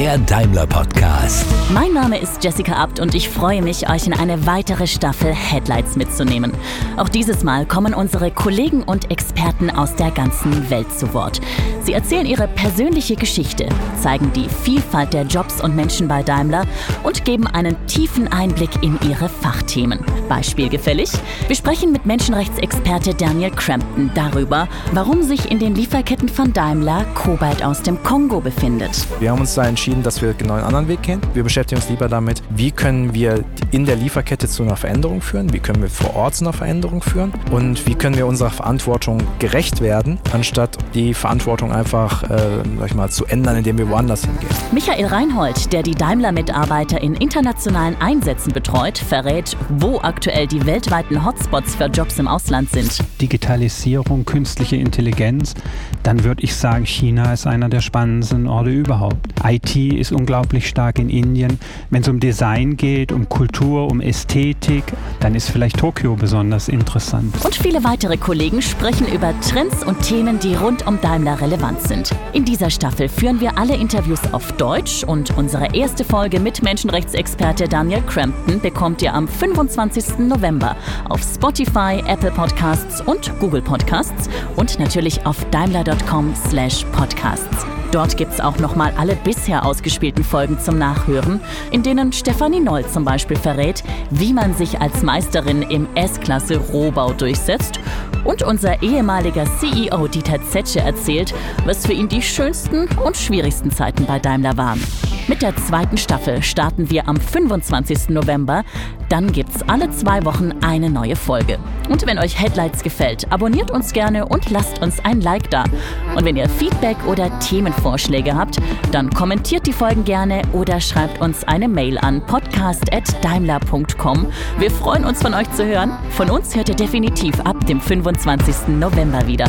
der Daimler Podcast. Mein Name ist Jessica Abt und ich freue mich, euch in eine weitere Staffel Headlights mitzunehmen. Auch dieses Mal kommen unsere Kollegen und Experten aus der ganzen Welt zu Wort. Sie erzählen ihre persönliche Geschichte, zeigen die Vielfalt der Jobs und Menschen bei Daimler und geben einen tiefen Einblick in ihre Fachthemen. Beispielgefällig? Wir sprechen mit Menschenrechtsexperte Daniel Crampton darüber, warum sich in den Lieferketten von Daimler Kobalt aus dem Kongo befindet. Wir haben uns da entschieden, dass wir genau einen anderen Weg gehen. Wir beschäftigen uns lieber damit, wie können wir in der Lieferkette zu einer Veränderung führen, wie können wir vor Ort zu einer Veränderung führen und wie können wir unserer Verantwortung gerecht werden, anstatt die Verantwortung einfach äh, sag ich mal, zu ändern, indem wir woanders hingehen. Michael Reinhold, der die Daimler-Mitarbeiter in internationalen Einsätzen betreut, verrät, wo aktuell die weltweiten Hotspots für Jobs im Ausland sind. Digitalisierung, künstliche Intelligenz, dann würde ich sagen, China ist einer der spannendsten Orte überhaupt. IT ist unglaublich stark in Indien. Wenn es um Design geht, um Kultur, um Ästhetik, dann ist vielleicht Tokio besonders interessant. Und viele weitere Kollegen sprechen über Trends und Themen, die rund um Daimler relevant sind. In dieser Staffel führen wir alle Interviews auf Deutsch und unsere erste Folge mit Menschenrechtsexperte Daniel Crampton bekommt ihr am 25. November auf Spotify, Apple Podcasts und Google Podcasts und natürlich auf daimler.com/podcasts. Dort gibt es auch nochmal alle bisher ausgespielten Folgen zum Nachhören, in denen Stefanie Noll zum Beispiel verrät, wie man sich als Meisterin im S-Klasse Rohbau durchsetzt. Und unser ehemaliger CEO Dieter Zetsche erzählt, was für ihn die schönsten und schwierigsten Zeiten bei Daimler waren. Mit der zweiten Staffel starten wir am 25. November. Dann gibt's alle zwei Wochen eine neue Folge. Und wenn euch Headlights gefällt, abonniert uns gerne und lasst uns ein Like da. Und wenn ihr Feedback oder Themenvorschläge habt, dann kommentiert die Folgen gerne oder schreibt uns eine Mail an podcast.daimler.com. Wir freuen uns von euch zu hören. Von uns hört ihr definitiv ab dem 25. November wieder.